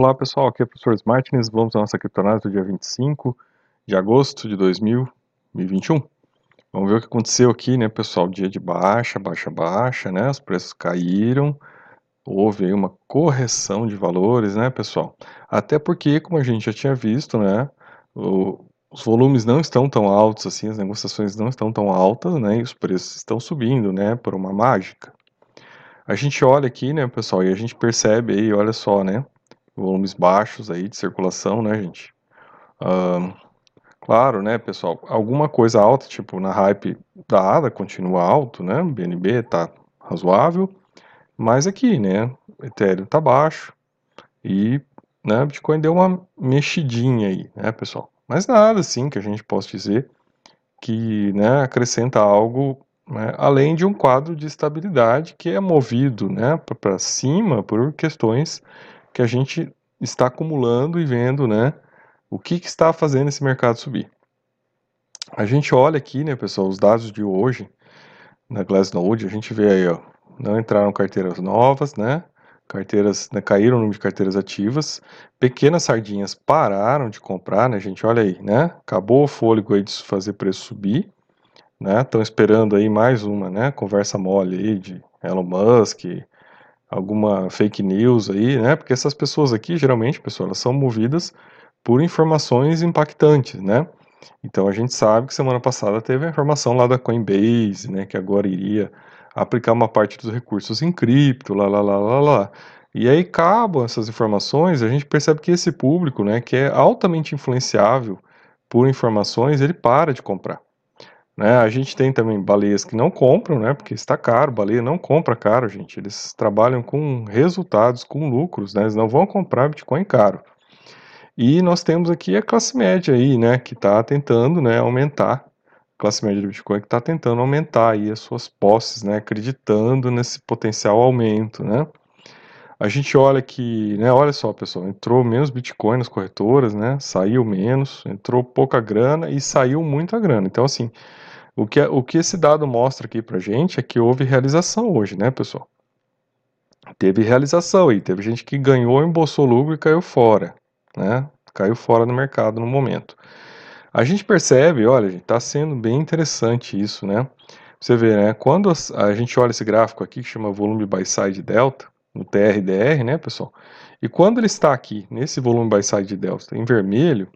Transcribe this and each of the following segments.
Olá pessoal, aqui é o professor Martins, vamos à nossa criptonase do dia 25 de agosto de 2021. Vamos ver o que aconteceu aqui, né pessoal, dia de baixa, baixa, baixa, né, os preços caíram, houve aí uma correção de valores, né pessoal, até porque, como a gente já tinha visto, né, o, os volumes não estão tão altos assim, as negociações não estão tão altas, né, e os preços estão subindo, né, por uma mágica. A gente olha aqui, né pessoal, e a gente percebe aí, olha só, né, volumes baixos aí de circulação, né, gente? Uh, claro, né, pessoal, alguma coisa alta, tipo na hype da ADA continua alto, né, BNB tá razoável, mas aqui, né, Ethereum tá baixo e, né, Bitcoin deu uma mexidinha aí, né, pessoal? Mas nada assim que a gente possa dizer que, né, acrescenta algo né, além de um quadro de estabilidade que é movido, né, para cima por questões que a gente está acumulando e vendo, né, o que, que está fazendo esse mercado subir. A gente olha aqui, né, pessoal, os dados de hoje na Glassnode, a gente vê aí, ó, não entraram carteiras novas, né, carteiras, né, caíram o número de carteiras ativas, pequenas sardinhas pararam de comprar, né, gente, olha aí, né, acabou o fôlego aí de fazer preço subir, né, estão esperando aí mais uma, né, conversa mole aí de Elon Musk, alguma fake news aí, né? Porque essas pessoas aqui, geralmente, pessoal, elas são movidas por informações impactantes, né? Então a gente sabe que semana passada teve a informação lá da Coinbase, né, que agora iria aplicar uma parte dos recursos em cripto, lá, lá, lá, lá, lá. E aí cabam essas informações, a gente percebe que esse público, né, que é altamente influenciável por informações, ele para de comprar. Né? A gente tem também baleias que não compram, né? Porque está caro, baleia não compra caro, gente. Eles trabalham com resultados, com lucros, né? Eles não vão comprar Bitcoin caro. E nós temos aqui a classe média aí, né? Que está tentando, né? Aumentar. A classe média do Bitcoin que está tentando aumentar aí as suas posses, né? Acreditando nesse potencial aumento, né? A gente olha que, né, olha só, pessoal, entrou menos Bitcoin nas corretoras, né? Saiu menos, entrou pouca grana e saiu muita grana. Então, assim, o que, o que esse dado mostra aqui pra gente é que houve realização hoje, né, pessoal? Teve realização aí, teve gente que ganhou, embolsou lucro e caiu fora, né? Caiu fora do mercado no momento. A gente percebe, olha, está sendo bem interessante isso, né? Você vê, né? Quando a gente olha esse gráfico aqui que chama volume by side delta, no TRDR, né, pessoal? E quando ele está aqui, nesse volume by side delta, em vermelho,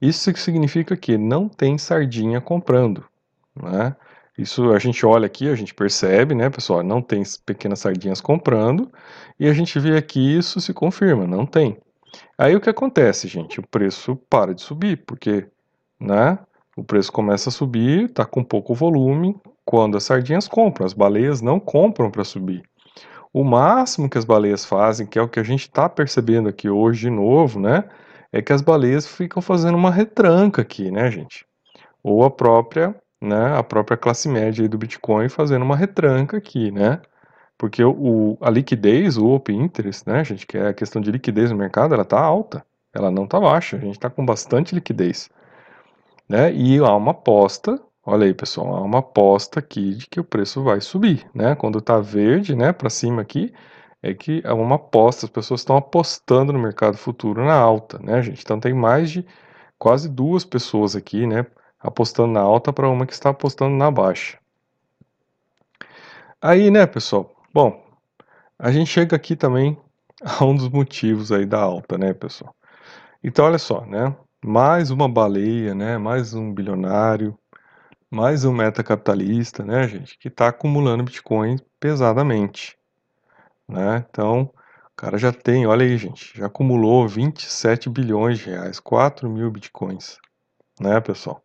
isso significa que não tem sardinha comprando. Né? Isso a gente olha aqui, a gente percebe, né, pessoal? Não tem pequenas sardinhas comprando, e a gente vê aqui isso se confirma, não tem. Aí o que acontece, gente? O preço para de subir, porque, né? O preço começa a subir, está com pouco volume, quando as sardinhas compram, as baleias não compram para subir. O máximo que as baleias fazem, que é o que a gente está percebendo aqui hoje de novo, né? É que as baleias ficam fazendo uma retranca aqui, né, gente? Ou a própria né, a própria classe média do Bitcoin fazendo uma retranca aqui, né? Porque o, a liquidez, o open interest, né, gente, que é a questão de liquidez no mercado, ela está alta, ela não está baixa, a gente está com bastante liquidez, né? E há uma aposta, olha aí, pessoal, há uma aposta aqui de que o preço vai subir, né? Quando está verde, né, para cima aqui, é que é uma aposta, as pessoas estão apostando no mercado futuro na alta, né, gente? Então tem mais de quase duas pessoas aqui, né, apostando na alta para uma que está apostando na baixa. Aí, né, pessoal? Bom, a gente chega aqui também a um dos motivos aí da alta, né, pessoal? Então, olha só, né? Mais uma baleia, né? Mais um bilionário, mais um metacapitalista, né, gente? Que está acumulando Bitcoin pesadamente, né? Então, o cara já tem, olha aí, gente, já acumulou 27 bilhões de reais, 4 mil Bitcoins, né, pessoal?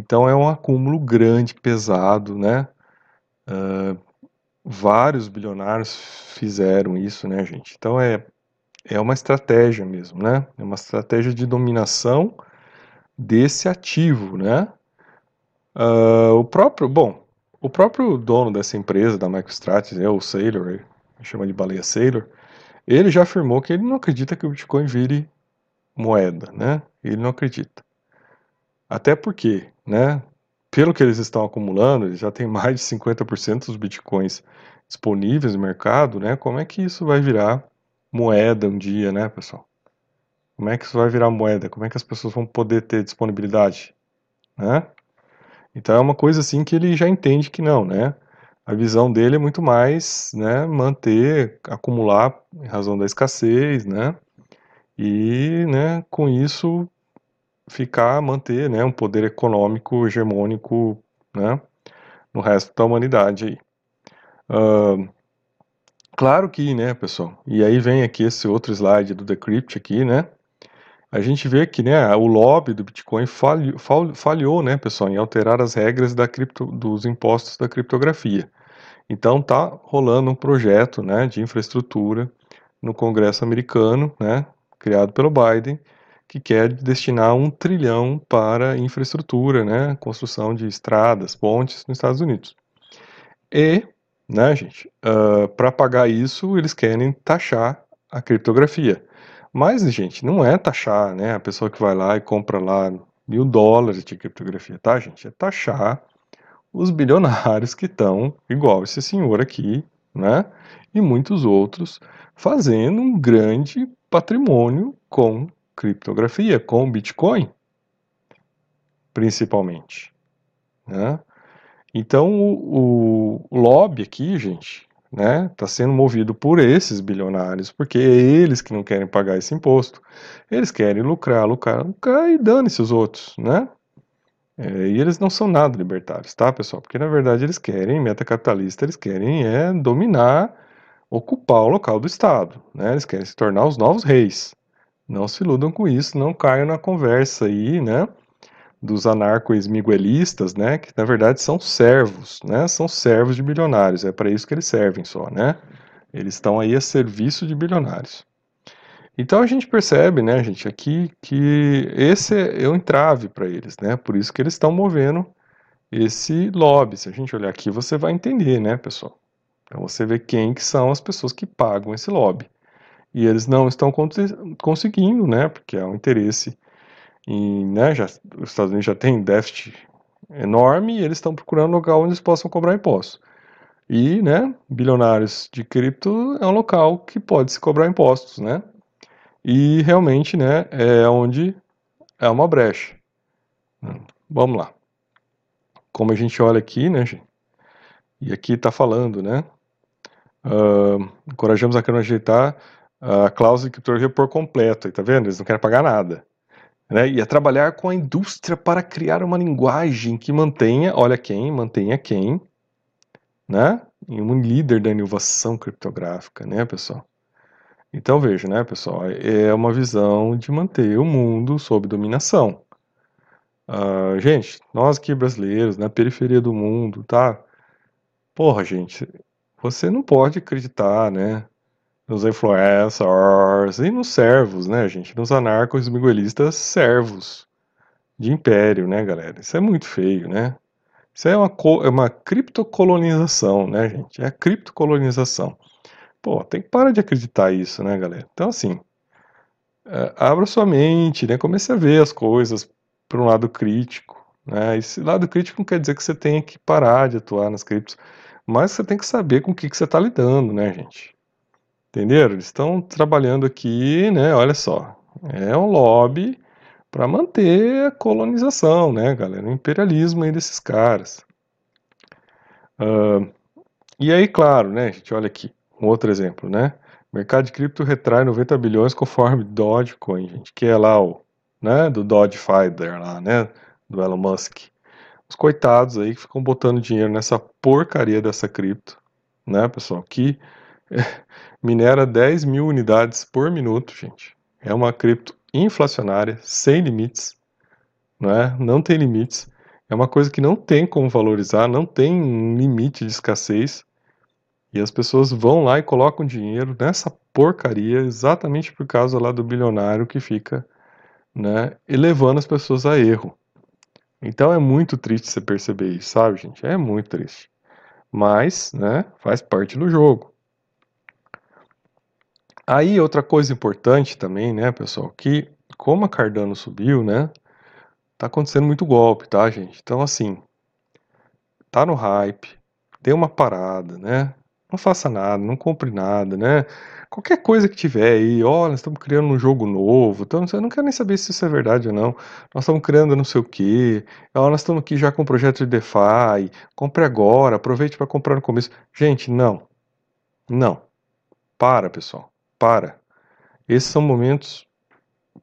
Então é um acúmulo grande, pesado, né? Uh, vários bilionários fizeram isso, né, gente? Então é, é uma estratégia mesmo, né? É uma estratégia de dominação desse ativo, né? Uh, o próprio, bom, o próprio dono dessa empresa, da MicroStrategy, é o Saylor, chama de baleia Saylor, ele já afirmou que ele não acredita que o Bitcoin vire moeda, né? Ele não acredita. Até porque, né, pelo que eles estão acumulando, eles já tem mais de 50% dos bitcoins disponíveis no mercado, né? Como é que isso vai virar moeda um dia, né, pessoal? Como é que isso vai virar moeda? Como é que as pessoas vão poder ter disponibilidade? Né? Então é uma coisa assim que ele já entende que não, né? A visão dele é muito mais, né, manter, acumular em razão da escassez, né? E, né, com isso ficar, manter, né, um poder econômico hegemônico, né, no resto da humanidade aí. Uh, claro que, né, pessoal, e aí vem aqui esse outro slide do Decrypt aqui, né, a gente vê que né, o lobby do Bitcoin falhou, falhou né, pessoal, em alterar as regras da cripto, dos impostos da criptografia. Então tá rolando um projeto né, de infraestrutura no Congresso americano, né, criado pelo Biden, que quer destinar um trilhão para infraestrutura, né, construção de estradas, pontes nos Estados Unidos. E, né, gente, uh, para pagar isso, eles querem taxar a criptografia. Mas, gente, não é taxar, né? A pessoa que vai lá e compra lá mil dólares de criptografia, tá, gente? É taxar os bilionários que estão, igual esse senhor aqui, né? E muitos outros, fazendo um grande patrimônio com criptografia, com Bitcoin, principalmente. Né? Então, o, o lobby aqui, gente, né, está sendo movido por esses bilionários, porque é eles que não querem pagar esse imposto. Eles querem lucrar, lucrar, lucrar e dane-se os outros, né? É, e eles não são nada libertários, tá, pessoal? Porque na verdade eles querem, metacapitalista, eles querem é dominar, ocupar o local do Estado, né? Eles querem se tornar os novos reis. Não se iludam com isso, não caiam na conversa aí, né? dos anarco-esmiguelistas, né, que na verdade são servos, né, são servos de bilionários, é para isso que eles servem só, né, eles estão aí a serviço de bilionários. Então a gente percebe, né, gente, aqui que esse é o entrave para eles, né, por isso que eles estão movendo esse lobby. Se a gente olhar aqui, você vai entender, né, pessoal. Então você vê quem que são as pessoas que pagam esse lobby. E eles não estão conseguindo, né, porque há um interesse e, né, já, os Estados Unidos já tem déficit enorme e eles estão procurando um local onde eles possam cobrar impostos. E, né, bilionários de cripto é um local que pode se cobrar impostos, né? E realmente, né, é onde é uma brecha. Vamos lá. Como a gente olha aqui, né, gente? E aqui está falando, né? Uh, encorajamos a ajeitar a cláusula de criptografia por completo. E tá vendo? Eles não querem pagar nada né, e a trabalhar com a indústria para criar uma linguagem que mantenha, olha quem, mantenha quem, né, e um líder da inovação criptográfica, né, pessoal? Então veja, né, pessoal, é uma visão de manter o mundo sob dominação. Uh, gente, nós aqui brasileiros, na periferia do mundo, tá? Porra, gente, você não pode acreditar, né, nos influencers e nos servos, né, gente? Nos anarcos miguelistas servos de império, né, galera? Isso é muito feio, né? Isso é uma, é uma criptocolonização, né, gente? É a criptocolonização. Pô, tem que parar de acreditar isso, né, galera? Então, assim, é, abra sua mente, né? Comece a ver as coisas por um lado crítico, né? Esse lado crítico não quer dizer que você tenha que parar de atuar nas criptos, mas você tem que saber com o que, que você está lidando, né, gente? Entenderam? Eles estão trabalhando aqui, né? Olha só, é um lobby para manter a colonização, né, galera? O imperialismo aí desses caras. Uh, e aí, claro, né, gente olha aqui, um outro exemplo, né? O mercado de cripto retrai 90 bilhões conforme Dogecoin, gente, que é lá o, né, do Dodge Fighter lá, né, do Elon Musk. Os coitados aí que ficam botando dinheiro nessa porcaria dessa cripto, né, pessoal, que minera 10 mil unidades por minuto, gente. É uma cripto inflacionária, sem limites, não é? Não tem limites. É uma coisa que não tem como valorizar, não tem limite de escassez. E as pessoas vão lá e colocam dinheiro nessa porcaria exatamente por causa lá do bilionário que fica, né, elevando as pessoas a erro. Então é muito triste você perceber isso, sabe, gente? É muito triste. Mas, né, faz parte do jogo. Aí outra coisa importante também, né, pessoal, que como a Cardano subiu, né, tá acontecendo muito golpe, tá, gente? Então assim, tá no hype, deu uma parada, né? não faça nada, não compre nada, né? Qualquer coisa que tiver aí, ó, nós estamos criando um jogo novo, então eu não quero nem saber se isso é verdade ou não. Nós estamos criando não sei o quê, ó, nós estamos aqui já com um projeto de DeFi, compre agora, aproveite para comprar no começo. Gente, não. Não. Para, pessoal. Para. Esses são momentos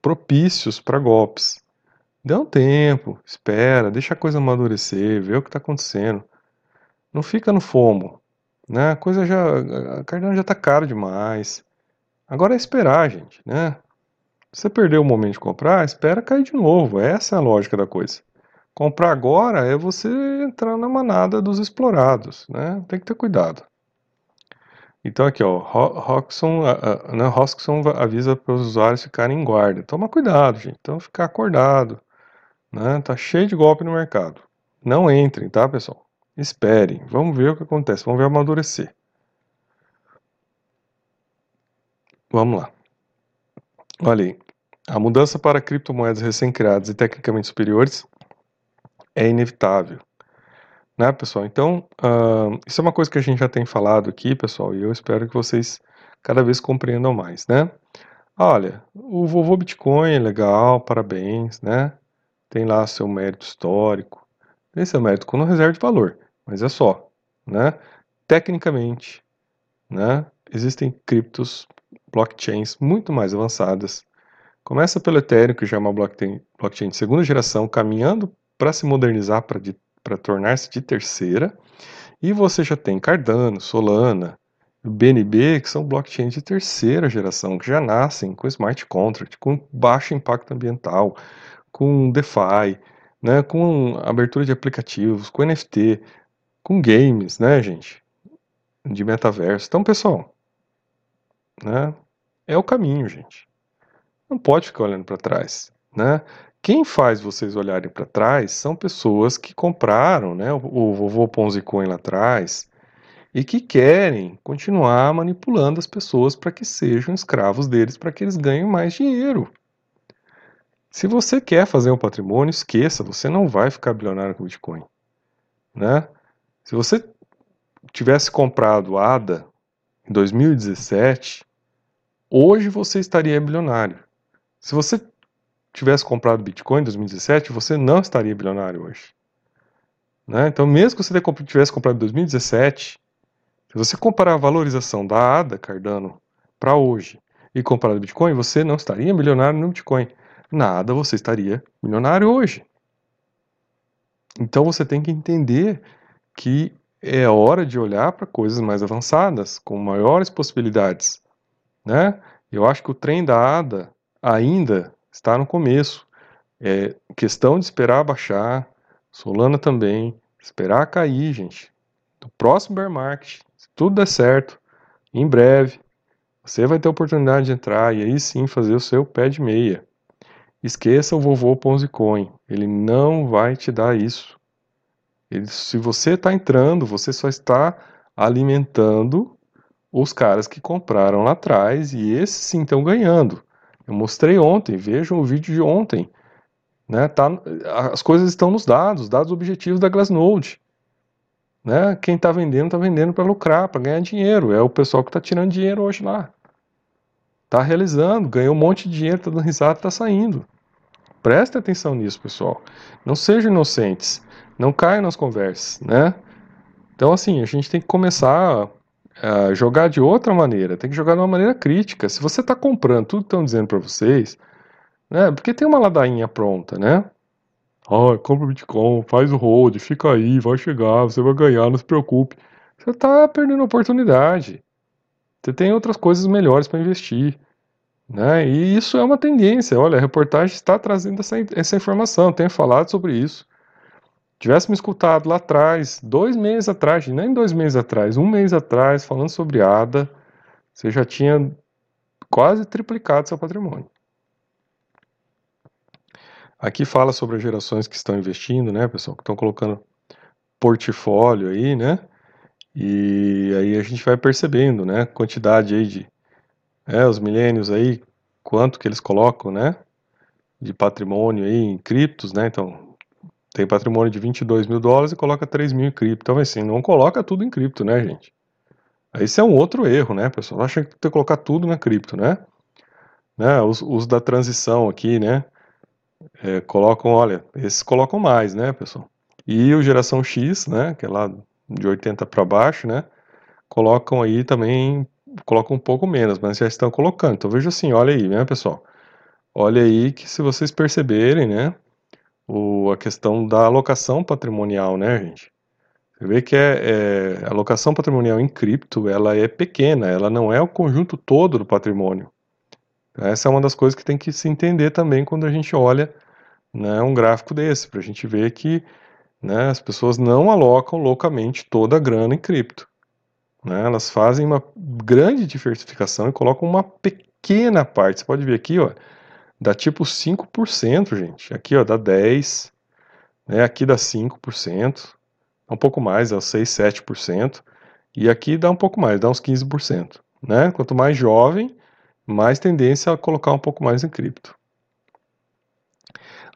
propícios para golpes. Dê um tempo, espera, deixa a coisa amadurecer, vê o que está acontecendo. Não fica no fomo, né? A coisa já, a Cardano já está caro demais. Agora é esperar, gente, né? Você perdeu o momento de comprar, espera cair de novo. Essa é a lógica da coisa. Comprar agora é você entrar na manada dos explorados, né? Tem que ter cuidado. Então aqui, ó, Roxon, né, Roxon avisa para os usuários ficarem em guarda. Toma cuidado, gente. Então ficar acordado, né? Tá cheio de golpe no mercado. Não entrem, tá, pessoal? Esperem, vamos ver o que acontece, vamos ver amadurecer. Vamos lá. Olha aí, a mudança para criptomoedas recém-criadas e tecnicamente superiores é inevitável. Né, pessoal? Então, uh, isso é uma coisa que a gente já tem falado aqui, pessoal, e eu espero que vocês cada vez compreendam mais, né? Olha, o vovô Bitcoin é legal, parabéns, né? Tem lá seu mérito histórico, tem seu mérito com reserva de valor mas é só, né? Tecnicamente, né? Existem criptos, blockchains muito mais avançadas. Começa pelo Ethereum, que já é uma blockchain, blockchain de segunda geração, caminhando para se modernizar, para tornar-se de terceira. E você já tem Cardano, Solana, BNB, que são blockchains de terceira geração, que já nascem com smart contract, com baixo impacto ambiental, com DeFi, né, com abertura de aplicativos, com NFT com games, né, gente? De metaverso. Então, pessoal, né? É o caminho, gente. Não pode ficar olhando para trás, né? Quem faz vocês olharem para trás são pessoas que compraram, né, o, vovô Ponzi Coin lá atrás e que querem continuar manipulando as pessoas para que sejam escravos deles, para que eles ganhem mais dinheiro. Se você quer fazer um patrimônio, esqueça, você não vai ficar bilionário com Bitcoin, né? Se você tivesse comprado ADA em 2017, hoje você estaria bilionário. Se você tivesse comprado Bitcoin em 2017, você não estaria bilionário hoje. Né? Então, mesmo que você tivesse comprado em 2017, se você comparar a valorização da ADA Cardano para hoje e comparar o Bitcoin, você não estaria milionário no Bitcoin. Nada, você estaria milionário hoje. Então você tem que entender que é hora de olhar para coisas mais avançadas, com maiores possibilidades. Né? Eu acho que o trem da ADA ainda está no começo. É questão de esperar baixar, Solana também, esperar cair, gente. No próximo bear market, se tudo der certo, em breve, você vai ter a oportunidade de entrar e aí sim fazer o seu pé de meia. Esqueça o vovô Ponzi Coin, ele não vai te dar isso. Ele, se você está entrando, você só está alimentando os caras que compraram lá atrás e esses sim estão ganhando. Eu mostrei ontem, vejam o vídeo de ontem. Né, tá, as coisas estão nos dados, dados objetivos da Glassnode. Né, quem está vendendo, está vendendo para lucrar, para ganhar dinheiro. É o pessoal que está tirando dinheiro hoje lá. Está realizando, ganhou um monte de dinheiro, está dando risada, está saindo. Preste atenção nisso, pessoal. Não sejam inocentes. Não caiam nas conversas, né? Então, assim, a gente tem que começar a jogar de outra maneira, tem que jogar de uma maneira crítica. Se você está comprando tudo que estão dizendo para vocês, né? Porque tem uma ladainha pronta, né? Ah, compra o Bitcoin, faz o hold, fica aí, vai chegar, você vai ganhar, não se preocupe. Você está perdendo oportunidade. Você tem outras coisas melhores para investir. Né? E isso é uma tendência. Olha, a reportagem está trazendo essa, essa informação, tenho falado sobre isso tivesse me escutado lá atrás, dois meses atrás, nem dois meses atrás, um mês atrás, falando sobre ADA, você já tinha quase triplicado seu patrimônio. Aqui fala sobre as gerações que estão investindo, né, pessoal, que estão colocando portfólio aí, né, e aí a gente vai percebendo, né, quantidade aí de, é, os milênios aí, quanto que eles colocam, né, de patrimônio aí em criptos, né, então tem patrimônio de 22 mil dólares e coloca 3 mil em cripto. Então, assim, não coloca tudo em cripto, né, gente? Esse é um outro erro, né, pessoal? Acha que tem que colocar tudo na cripto, né? né? Os, os da transição aqui, né? É, colocam, olha, esses colocam mais, né, pessoal? E o geração X, né, que é lá de 80 para baixo, né, colocam aí também, colocam um pouco menos, mas já estão colocando. Então veja assim, olha aí, né, pessoal? Olha aí que se vocês perceberem, né, o, a questão da alocação patrimonial, né, gente? Você vê que é, é, a alocação patrimonial em cripto, ela é pequena, ela não é o conjunto todo do patrimônio. Essa é uma das coisas que tem que se entender também quando a gente olha né, um gráfico desse, para a gente ver que né, as pessoas não alocam loucamente toda a grana em cripto. Né, elas fazem uma grande diversificação e colocam uma pequena parte. Você pode ver aqui, ó, dá tipo 5%, gente. Aqui, ó, dá 10%, né, aqui dá 5%, um pouco mais, dá 6, 7%, e aqui dá um pouco mais, dá uns 15%. Né? Quanto mais jovem, mais tendência a colocar um pouco mais em cripto.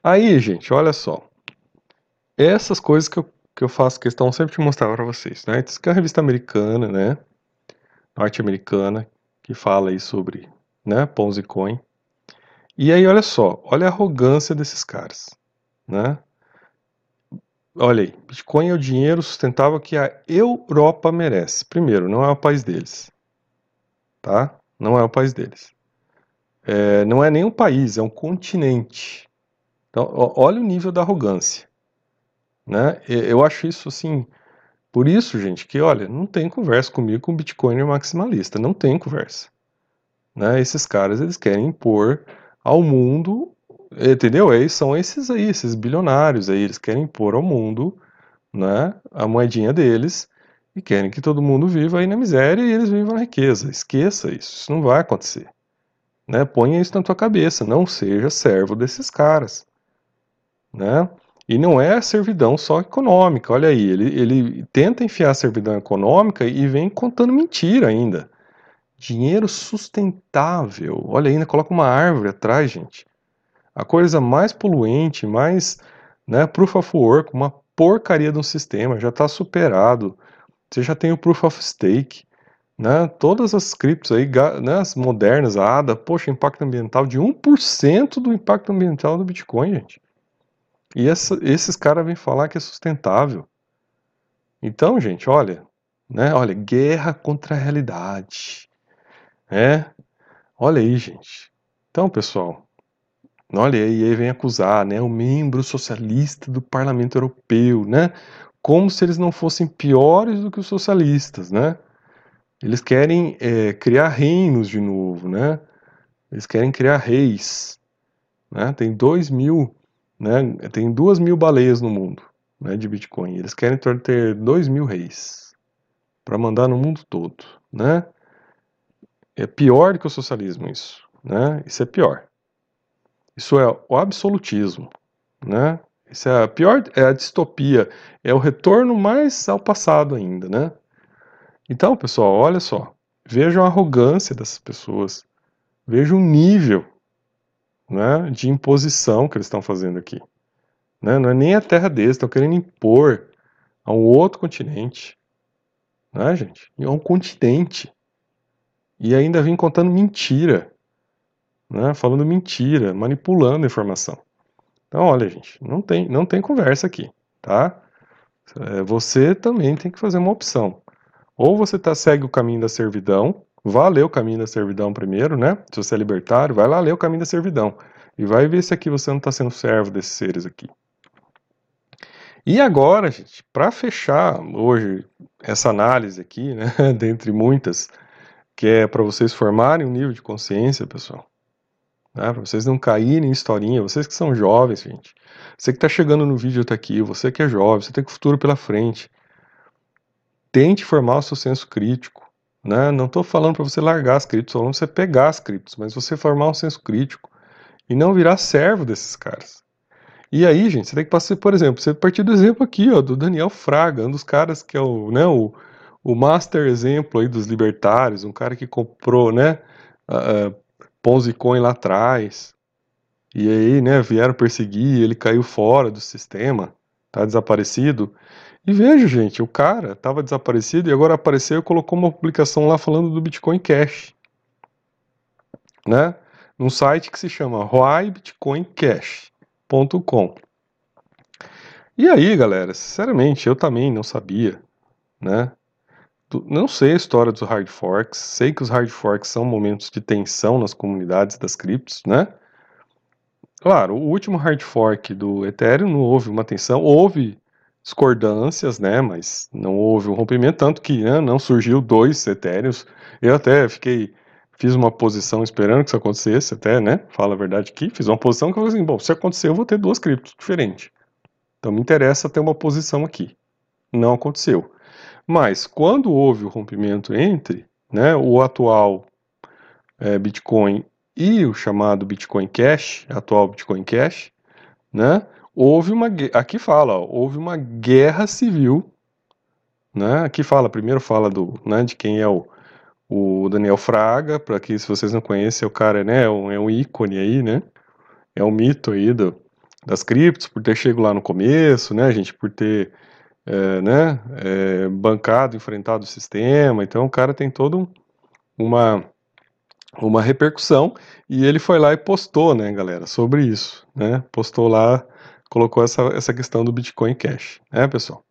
Aí, gente, olha só essas coisas que eu, que eu faço questão sempre de mostrar para vocês, né? Isso que é uma revista americana, né? Norte-americana, que fala aí sobre, né, Ponzi Coin. E aí, olha só, olha a arrogância desses caras, né? Olha aí, Bitcoin é o dinheiro sustentável que a Europa merece. Primeiro, não é o país deles, tá? Não é o país deles. É, não é nem um país, é um continente. Então, olha o nível da arrogância. Né? Eu acho isso assim. Por isso, gente, que olha, não tem conversa comigo com Bitcoin maximalista, não tem conversa. Né? Esses caras eles querem impor ao mundo, entendeu? Eles são esses aí, esses bilionários aí, eles querem impor ao mundo, né, a moedinha deles e querem que todo mundo viva aí na miséria e eles vivam na riqueza. Esqueça isso, isso não vai acontecer. Né? Ponha isso na tua cabeça, não seja servo desses caras. Né? E não é servidão só econômica, olha aí, ele, ele tenta enfiar servidão econômica e vem contando mentira ainda. Dinheiro sustentável, olha ainda, coloca uma árvore atrás, gente. A coisa mais poluente, mais né, proof of work, uma porcaria de um sistema, já está superado. Você já tem o proof of stake, né? Todas as criptos aí, né, as modernas, a ADA, poxa, impacto ambiental de 1% do impacto ambiental do Bitcoin, gente. E essa, esses caras vêm falar que é sustentável. Então, gente, olha, né? Olha, guerra contra a realidade. É? Olha aí, gente. Então, pessoal, olha aí, aí vem acusar, né, o membro socialista do Parlamento Europeu, né? Como se eles não fossem piores do que os socialistas, né? Eles querem é, criar reinos de novo, né? Eles querem criar reis, né? Tem dois mil né? Tem duas mil baleias no mundo né, de Bitcoin. Eles querem ter dois mil reis para mandar no mundo todo. Né? É pior do que o socialismo isso. Né? Isso é pior. Isso é o absolutismo. Né? Isso é a pior, é a distopia, é o retorno mais ao passado ainda, né? Então, pessoal, olha só, vejam a arrogância dessas pessoas, vejam o nível né, de imposição que eles estão fazendo aqui. Né? Não é nem a terra deles, estão querendo impor a um outro continente. Né, gente? É um continente. E ainda vem contando mentira. Né? Falando mentira, manipulando informação. Então, olha, gente, não tem, não tem conversa aqui, tá? É, você também tem que fazer uma opção. Ou você tá, segue o caminho da servidão, Vá ler o caminho da servidão primeiro, né? Se você é libertário, vai lá ler o caminho da servidão. E vai ver se aqui você não está sendo servo desses seres aqui. E agora, gente, para fechar hoje essa análise aqui, né, dentre muitas, que é para vocês formarem um nível de consciência, pessoal, né, para vocês não caírem em historinha, vocês que são jovens, gente, você que está chegando no vídeo está aqui, você que é jovem, você tem o futuro pela frente, tente formar o seu senso crítico, né? Não estou falando para você largar as criptos, falando para você pegar as criptos, mas você formar um senso crítico e não virar servo desses caras. E aí, gente, você tem que passar, por exemplo, você partir do exemplo aqui, ó, do Daniel Fraga, um dos caras que é o, né, o, o master exemplo aí dos libertários, um cara que comprou, né, uh, Ponzi Coin lá atrás, e aí, né, vieram perseguir, ele caiu fora do sistema, tá desaparecido, E veja, gente, o cara estava desaparecido e agora apareceu e colocou uma publicação lá falando do Bitcoin Cash. Né? Num site que se chama whybitcoincash.com. E aí, galera, sinceramente, eu também não sabia, né? Não sei a história dos hard forks, sei que os hard forks são momentos de tensão nas comunidades das criptos, né? Claro, o último hard fork do Ethereum não houve uma tensão, houve discordâncias, né? Mas não houve um rompimento, tanto que né, não surgiu dois Ethereums. Eu até fiquei, fiz uma posição esperando que isso acontecesse, até, né? Fala a verdade aqui, fiz uma posição que eu falei assim, bom, se acontecer eu vou ter duas criptos diferentes. Então me interessa ter uma posição aqui. Não aconteceu. Mas quando houve o rompimento entre né, o atual é, Bitcoin e o chamado Bitcoin Cash, atual Bitcoin Cash, né, houve uma aqui fala, ó, houve uma guerra civil, né? Aqui fala, primeiro fala do, né, de quem é o, o Daniel Fraga, para que se vocês não conhecem, o cara, né, é um, é um ícone aí, né? É um mito aí do, das criptos, por ter chegado lá no começo, né, gente, por ter é, né, é, bancado, enfrentado o sistema, então o cara tem todo um, uma uma repercussão. E ele foi lá e postou, né, galera, sobre isso, né, postou lá, colocou essa, essa questão do Bitcoin Cash, né, pessoal.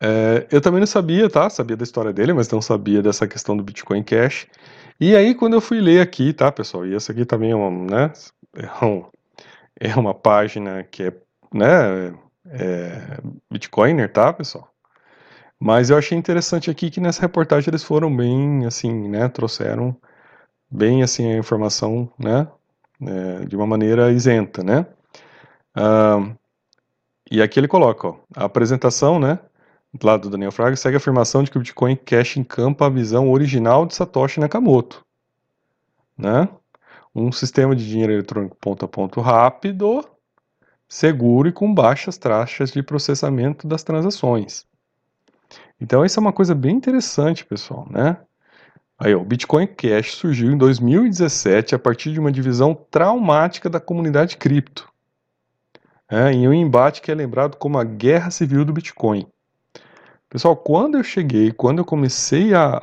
É, eu também não sabia, tá, sabia da história dele, mas não sabia dessa questão do Bitcoin Cash. E aí quando eu fui ler aqui, tá, pessoal, e essa aqui também é uma, né, é, um, é uma página que é, né, é, Bitcoiner, tá, pessoal? Mas eu achei interessante aqui que nessa reportagem eles foram bem, assim, né, trouxeram bem, assim, a informação, né, é, de uma maneira isenta, né. Ah, e aqui ele coloca, ó, a apresentação, né, do lado do Daniel Fraga, segue a afirmação de que o Bitcoin Cash encampa a visão original de Satoshi Nakamoto, né, um sistema de dinheiro eletrônico ponto a ponto rápido, seguro e com baixas taxas de processamento das transações. Então isso é uma coisa bem interessante, pessoal, né? Aí, o Bitcoin Cash surgiu em 2017 a partir de uma divisão traumática da comunidade cripto, é, em um embate que é lembrado como a Guerra Civil do Bitcoin. Pessoal, quando eu cheguei, quando eu comecei a,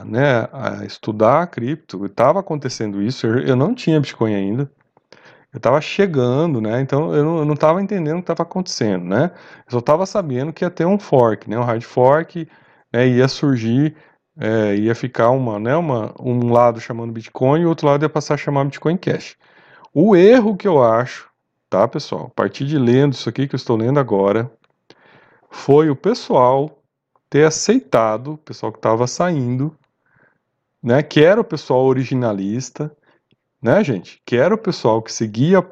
a, né, a estudar a cripto, estava acontecendo isso, eu não tinha Bitcoin ainda, eu estava chegando, né? Então eu não estava entendendo o que estava acontecendo, né? Eu só estava sabendo que ia ter um fork, né? Um hard fork, né? Ia surgir, é, ia ficar uma, né? Uma, um lado chamando Bitcoin e o outro lado ia passar a chamar Bitcoin Cash. O erro que eu acho, tá, pessoal? A partir de lendo isso aqui que eu estou lendo agora, foi o pessoal ter aceitado, o pessoal que estava saindo, né? Que era o pessoal originalista né, gente? Que era o pessoal que seguia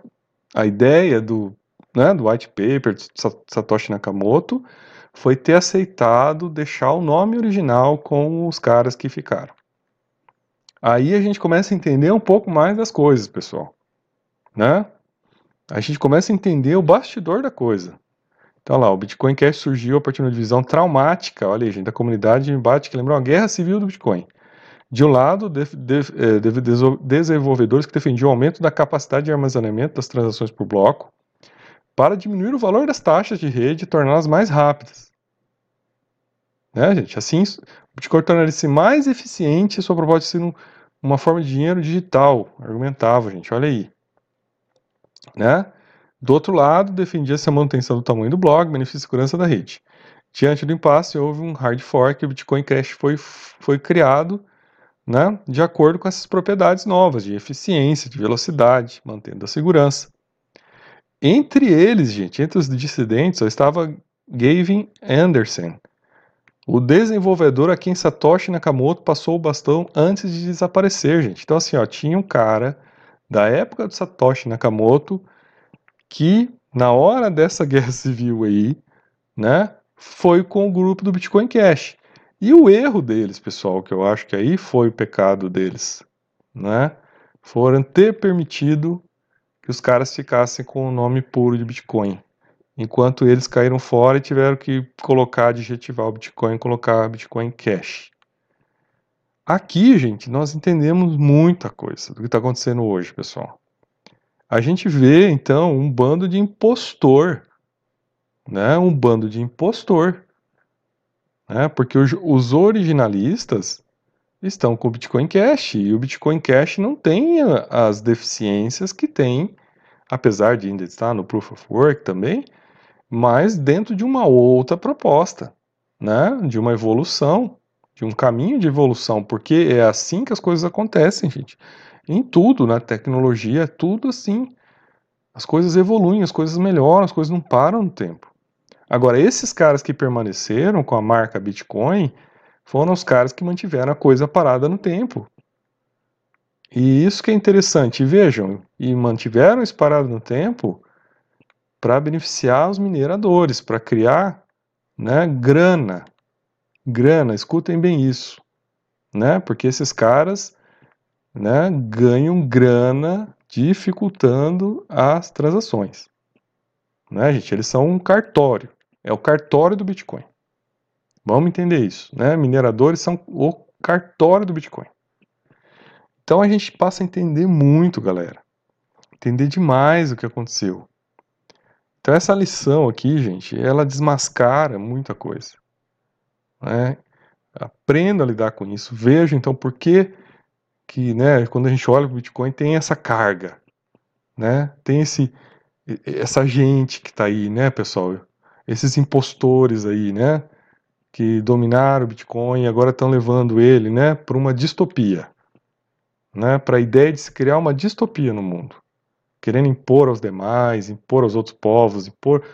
a ideia do, né, do white paper Satoshi Nakamoto, foi ter aceitado deixar o nome original com os caras que ficaram. Aí a gente começa a entender um pouco mais das coisas, pessoal. Né? A gente começa a entender o bastidor da coisa. Então lá, o Bitcoin Cash surgiu a partir de uma divisão traumática, olha aí, gente, da comunidade de embate que lembrou a guerra civil do Bitcoin. De um lado, de, de, é, de, desenvolvedores que defendiam o aumento da capacidade de armazenamento das transações por bloco para diminuir o valor das taxas de rede e torná-las mais rápidas. Né, gente? Assim, o Bitcoin tornaria-se mais eficiente e sua proposta um, uma forma de dinheiro digital, argumentava, gente, olha aí. Né? Do outro lado, defendia-se a manutenção do tamanho do bloco, benefício de segurança da rede. Diante do impasse, houve um hard fork, o Bitcoin Cash foi, foi criado né, de acordo com essas propriedades novas de eficiência, de velocidade, mantendo a segurança. Entre eles, gente, entre os dissidentes, só estava Gavin Anderson, o desenvolvedor a quem Satoshi Nakamoto passou o bastão antes de desaparecer, gente. Então, assim, ó, tinha um cara da época do Satoshi Nakamoto que, na hora dessa guerra civil aí, né, foi com o grupo do Bitcoin Cash. E o erro deles, pessoal, que eu acho que aí foi o pecado deles, né? Foram ter permitido que os caras ficassem com o nome puro de Bitcoin. Enquanto eles caíram fora e tiveram que colocar, adjetivar o Bitcoin, colocar Bitcoin Cash. Aqui, gente, nós entendemos muita coisa do que está acontecendo hoje, pessoal. A gente vê, então, um bando de impostor, né? Um bando de impostor Né? Porque os originalistas estão com o Bitcoin Cash e o Bitcoin Cash não tem as deficiências que tem, apesar de ainda estar no Proof of Work também, mas dentro de uma outra proposta, né? de uma evolução, de um caminho de evolução, porque é assim que as coisas acontecem, gente. Em tudo, na tecnologia, é tudo assim. As coisas evoluem, as coisas melhoram, as coisas não param no tempo. Agora, esses caras que permaneceram com a marca Bitcoin foram os caras que mantiveram a coisa parada no tempo. E isso que é interessante, vejam, e mantiveram isso parado no tempo para beneficiar os mineradores, para criar né, grana. Grana, escutem bem isso. Né, porque esses caras né, ganham grana dificultando as transações. Né, gente? Eles são um cartório. É o cartório do Bitcoin. Vamos entender isso. Né? Mineradores são o cartório do Bitcoin. Então a gente passa a entender muito, galera. Entender demais o que aconteceu. Então essa lição aqui, gente, ela desmascara muita coisa. Né? Aprenda a lidar com isso. Veja então por que, que né, quando a gente olha o Bitcoin tem essa carga. Né? Tem esse, essa gente que está aí, né, pessoal? Esses impostores aí, né? Que dominaram o Bitcoin e agora estão levando ele, né, para uma distopia. Né, para a ideia de se criar uma distopia no mundo querendo impor aos demais, impor aos outros povos, impor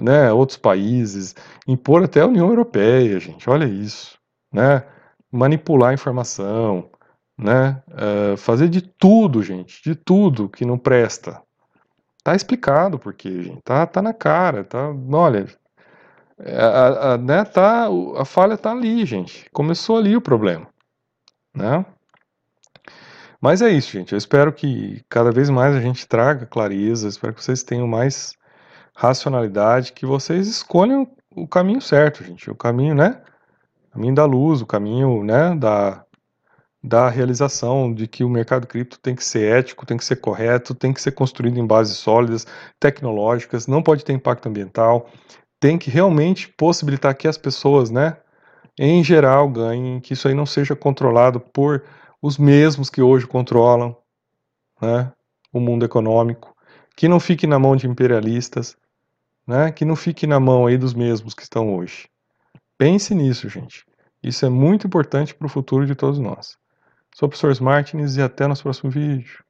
né, outros países, impor até a União Europeia, gente, olha isso, né, manipular a informação, né, uh, fazer de tudo, gente, de tudo que não presta. Tá explicado porque, gente, tá, tá na cara, tá, olha, a, a, né, tá, a falha tá ali, gente, começou ali o problema, né. Mas é isso, gente. Eu espero que cada vez mais a gente traga clareza, espero que vocês tenham mais racionalidade, que vocês escolham o caminho certo, gente. O caminho, né? O caminho da luz, o caminho, né, da, da realização de que o mercado cripto tem que ser ético, tem que ser correto, tem que ser construído em bases sólidas, tecnológicas, não pode ter impacto ambiental, tem que realmente possibilitar que as pessoas, né, em geral, ganhem, que isso aí não seja controlado por os mesmos que hoje controlam né, o mundo econômico, que não fique na mão de imperialistas, né, que não fique na mão aí dos mesmos que estão hoje. Pense nisso, gente. Isso é muito importante para o futuro de todos nós. Sou o professor Martins e até nosso próximo vídeo.